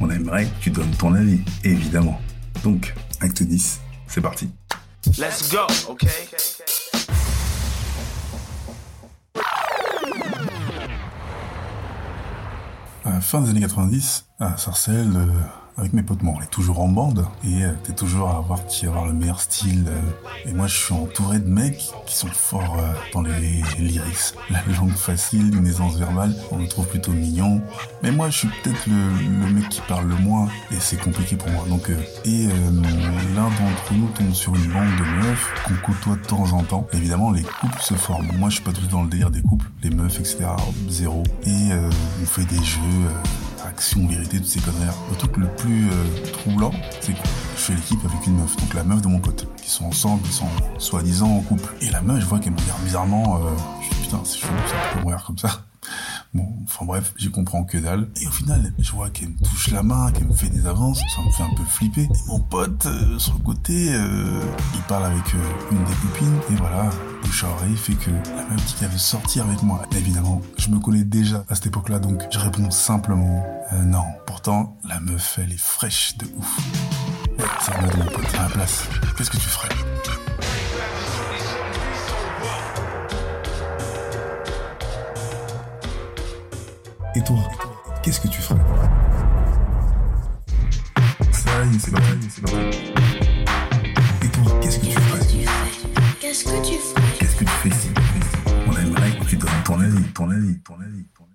on aimerait que tu donnes ton avis, évidemment. Donc, acte 10, c'est parti. Let's go, okay? À la fin des années 90, à Sarcelles, euh, avec mes potes, bon, on est toujours en bande, et euh, t'es toujours à avoir qui avoir le meilleur style. euh, et moi, je suis entouré de mecs qui sont forts euh, dans les lyrics. La langue facile, une aisance verbale, on le trouve plutôt mignon. Mais moi, je suis peut-être le, le mec qui parle le moins, et c'est compliqué pour moi. Donc, euh, et euh, l'un d'entre nous tombe sur une bande de meufs qu'on côtoie de temps en temps. Évidemment, les couples se forment. Moi, je suis pas du tout dans le délire des couples, les meufs, etc. Zéro. Et euh, on fait des jeux. Action, vérité, toutes ces conneries. Le truc le plus euh, troublant, c'est que je fais l'équipe avec une meuf, donc la meuf de mon pote, qui sont ensemble, qui sont soi-disant en couple. Et la meuf, je vois qu'elle me regarde bizarrement, euh, je dis putain, c'est chelou, ça peut regarder comme ça. Bon, enfin bref, j'y comprends que dalle. Et au final, je vois qu'elle me touche la main, qu'elle me fait des avances, ça me fait un peu flipper. Et mon pote, euh, sur le côté, euh, il parle avec euh, une des copines, et voilà, bouche à oreille fait que la meuf dit qu'elle veut sortir avec moi. Évidemment, je me connais déjà à cette époque-là, donc je réponds simplement non. Pourtant, la meuf, elle est fraîche de ouf. Mode mon pote, à la place. Qu'est-ce que tu ferais? Et toi, qu'est-ce que tu ferais Ça y est, c'est parti, c'est parti. Et toi, qu'est-ce que tu ferais Qu'est-ce que tu ferais Qu'est-ce que tu fais ici On aimerait que tu donnes ton avis, ton avis, ton avis.